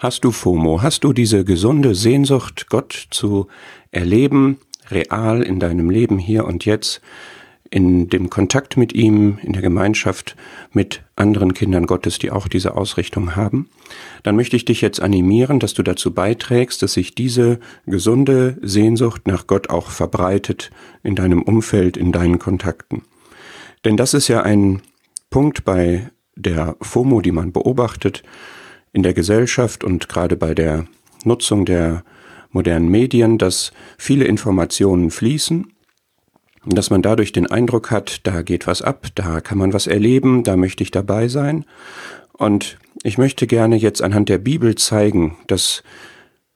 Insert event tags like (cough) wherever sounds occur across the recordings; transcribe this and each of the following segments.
Hast du FOMO? Hast du diese gesunde Sehnsucht, Gott zu erleben, real in deinem Leben hier und jetzt, in dem Kontakt mit ihm, in der Gemeinschaft mit anderen Kindern Gottes, die auch diese Ausrichtung haben? Dann möchte ich dich jetzt animieren, dass du dazu beiträgst, dass sich diese gesunde Sehnsucht nach Gott auch verbreitet in deinem Umfeld, in deinen Kontakten. Denn das ist ja ein Punkt bei der FOMO, die man beobachtet, in der Gesellschaft und gerade bei der Nutzung der modernen Medien, dass viele Informationen fließen, dass man dadurch den Eindruck hat, da geht was ab, da kann man was erleben, da möchte ich dabei sein. Und ich möchte gerne jetzt anhand der Bibel zeigen, dass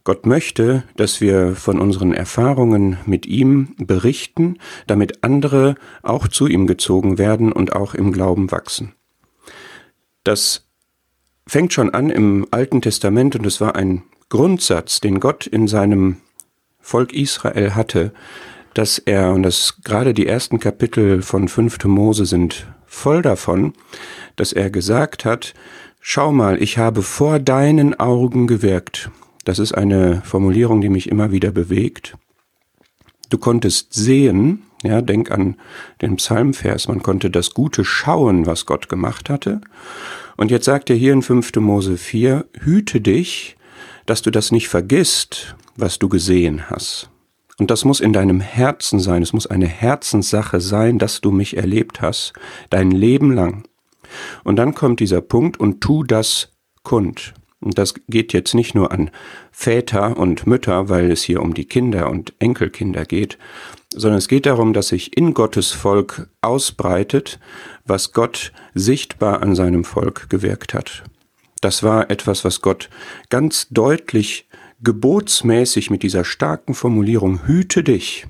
Gott möchte, dass wir von unseren Erfahrungen mit ihm berichten, damit andere auch zu ihm gezogen werden und auch im Glauben wachsen. Das fängt schon an im Alten Testament und es war ein Grundsatz, den Gott in seinem Volk Israel hatte, dass er, und das gerade die ersten Kapitel von 5. Mose sind voll davon, dass er gesagt hat, schau mal, ich habe vor deinen Augen gewirkt. Das ist eine Formulierung, die mich immer wieder bewegt. Du konntest sehen, ja, denk an den Psalmvers, man konnte das Gute schauen, was Gott gemacht hatte. Und jetzt sagt er hier in 5. Mose 4, hüte dich, dass du das nicht vergisst, was du gesehen hast. Und das muss in deinem Herzen sein, es muss eine Herzenssache sein, dass du mich erlebt hast, dein Leben lang. Und dann kommt dieser Punkt und tu das kund. Und das geht jetzt nicht nur an Väter und Mütter, weil es hier um die Kinder und Enkelkinder geht, sondern es geht darum, dass sich in Gottes Volk ausbreitet, was Gott sichtbar an seinem Volk gewirkt hat. Das war etwas, was Gott ganz deutlich gebotsmäßig mit dieser starken Formulierung Hüte dich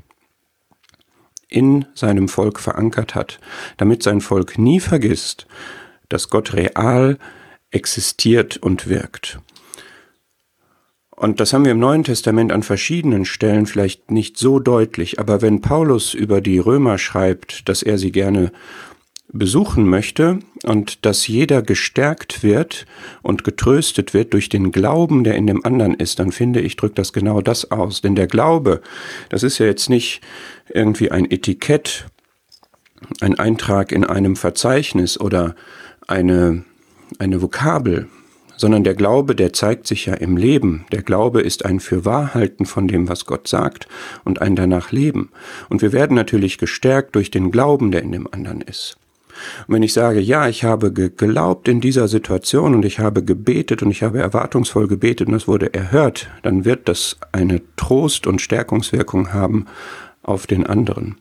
in seinem Volk verankert hat, damit sein Volk nie vergisst, dass Gott real existiert und wirkt. Und das haben wir im Neuen Testament an verschiedenen Stellen vielleicht nicht so deutlich, aber wenn Paulus über die Römer schreibt, dass er sie gerne besuchen möchte und dass jeder gestärkt wird und getröstet wird durch den Glauben, der in dem anderen ist, dann finde ich, drückt das genau das aus. Denn der Glaube, das ist ja jetzt nicht irgendwie ein Etikett, ein Eintrag in einem Verzeichnis oder eine, eine Vokabel, sondern der Glaube, der zeigt sich ja im Leben. Der Glaube ist ein Fürwahrhalten von dem, was Gott sagt und ein danach Leben. Und wir werden natürlich gestärkt durch den Glauben, der in dem anderen ist. Und wenn ich sage, ja, ich habe geglaubt in dieser Situation und ich habe gebetet und ich habe erwartungsvoll gebetet und es wurde erhört, dann wird das eine Trost- und Stärkungswirkung haben auf den anderen.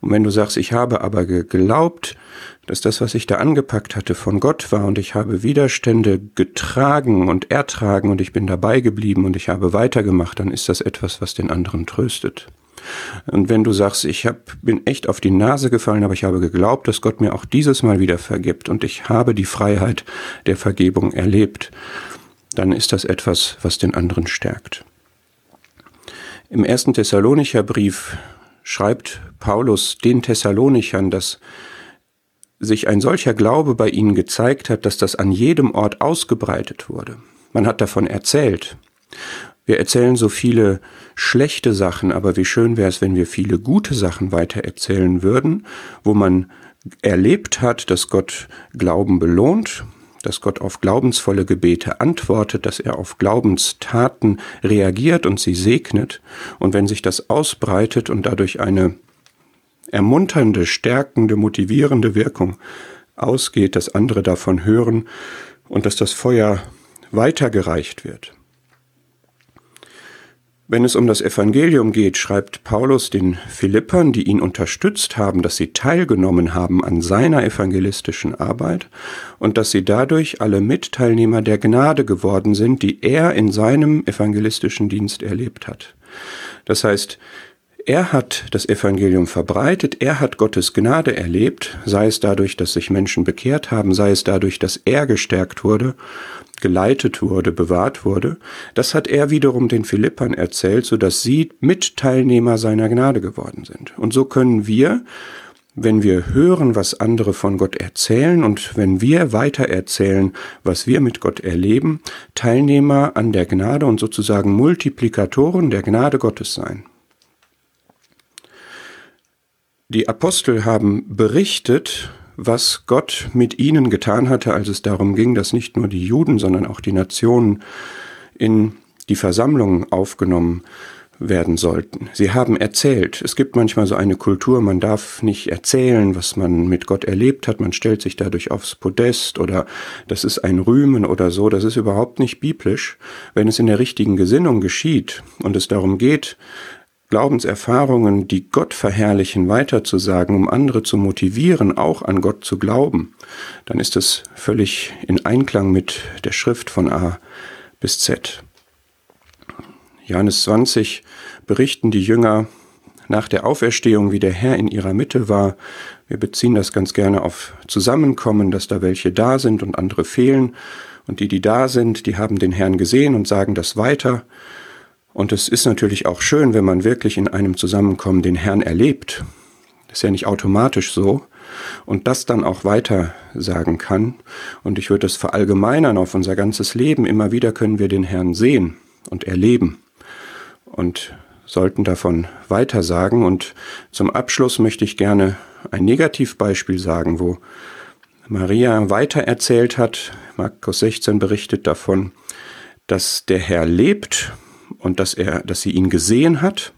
Und wenn du sagst, ich habe aber geglaubt, dass das, was ich da angepackt hatte, von Gott war und ich habe Widerstände getragen und ertragen und ich bin dabei geblieben und ich habe weitergemacht, dann ist das etwas, was den anderen tröstet. Und wenn du sagst, ich hab, bin echt auf die Nase gefallen, aber ich habe geglaubt, dass Gott mir auch dieses Mal wieder vergibt und ich habe die Freiheit der Vergebung erlebt, dann ist das etwas, was den anderen stärkt. Im ersten Thessalonicher Brief schreibt Paulus den Thessalonichern, dass sich ein solcher Glaube bei ihnen gezeigt hat, dass das an jedem Ort ausgebreitet wurde. Man hat davon erzählt. Wir erzählen so viele schlechte Sachen, aber wie schön wäre es, wenn wir viele gute Sachen weiter erzählen würden, wo man erlebt hat, dass Gott Glauben belohnt, dass Gott auf glaubensvolle Gebete antwortet, dass er auf Glaubenstaten reagiert und sie segnet. Und wenn sich das ausbreitet und dadurch eine ermunternde, stärkende, motivierende Wirkung ausgeht, dass andere davon hören und dass das Feuer weitergereicht wird. Wenn es um das Evangelium geht, schreibt Paulus den Philippern, die ihn unterstützt haben, dass sie teilgenommen haben an seiner evangelistischen Arbeit und dass sie dadurch alle Mitteilnehmer der Gnade geworden sind, die er in seinem evangelistischen Dienst erlebt hat. Das heißt, er hat das Evangelium verbreitet, er hat Gottes Gnade erlebt, sei es dadurch, dass sich Menschen bekehrt haben, sei es dadurch, dass er gestärkt wurde geleitet wurde, bewahrt wurde, das hat er wiederum den Philippern erzählt, so dass sie Mitteilnehmer seiner Gnade geworden sind. Und so können wir, wenn wir hören, was andere von Gott erzählen und wenn wir weiter erzählen, was wir mit Gott erleben, Teilnehmer an der Gnade und sozusagen Multiplikatoren der Gnade Gottes sein. Die Apostel haben berichtet, was Gott mit ihnen getan hatte, als es darum ging, dass nicht nur die Juden, sondern auch die Nationen in die Versammlung aufgenommen werden sollten. Sie haben erzählt. Es gibt manchmal so eine Kultur, man darf nicht erzählen, was man mit Gott erlebt hat. Man stellt sich dadurch aufs Podest oder das ist ein Rühmen oder so. Das ist überhaupt nicht biblisch. Wenn es in der richtigen Gesinnung geschieht und es darum geht, Glaubenserfahrungen, die Gott verherrlichen, weiterzusagen, um andere zu motivieren, auch an Gott zu glauben, dann ist es völlig in Einklang mit der Schrift von A bis Z. Johannes 20 berichten die Jünger nach der Auferstehung, wie der Herr in ihrer Mitte war. Wir beziehen das ganz gerne auf Zusammenkommen, dass da welche da sind und andere fehlen. Und die, die da sind, die haben den Herrn gesehen und sagen das weiter. Und es ist natürlich auch schön, wenn man wirklich in einem Zusammenkommen den Herrn erlebt. Das ist ja nicht automatisch so. Und das dann auch weiter sagen kann. Und ich würde es verallgemeinern auf unser ganzes Leben. Immer wieder können wir den Herrn sehen und erleben und sollten davon weitersagen. Und zum Abschluss möchte ich gerne ein Negativbeispiel sagen, wo Maria weiter erzählt hat. Markus 16 berichtet davon, dass der Herr lebt und dass er, dass sie ihn gesehen hat.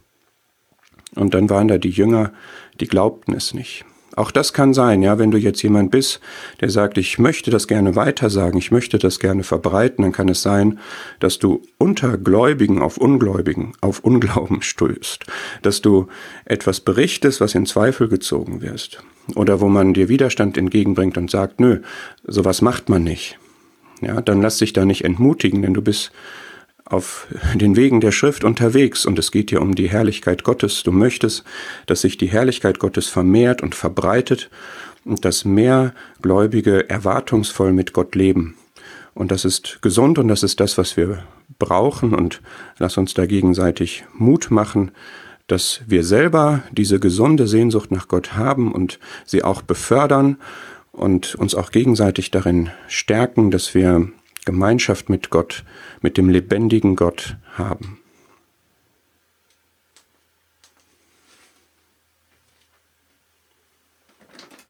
Und dann waren da die Jünger, die glaubten es nicht. Auch das kann sein, ja, wenn du jetzt jemand bist, der sagt, ich möchte das gerne weitersagen, ich möchte das gerne verbreiten, dann kann es sein, dass du unter Gläubigen auf Ungläubigen, auf Unglauben (laughs) stößt, dass du etwas berichtest, was in Zweifel gezogen wirst oder wo man dir Widerstand entgegenbringt und sagt, nö, sowas macht man nicht. Ja, dann lass dich da nicht entmutigen, denn du bist auf den Wegen der Schrift unterwegs und es geht dir um die Herrlichkeit Gottes. Du möchtest, dass sich die Herrlichkeit Gottes vermehrt und verbreitet und dass mehr Gläubige erwartungsvoll mit Gott leben. Und das ist gesund und das ist das, was wir brauchen und lass uns da gegenseitig Mut machen, dass wir selber diese gesunde Sehnsucht nach Gott haben und sie auch befördern und uns auch gegenseitig darin stärken, dass wir Gemeinschaft mit Gott, mit dem lebendigen Gott haben.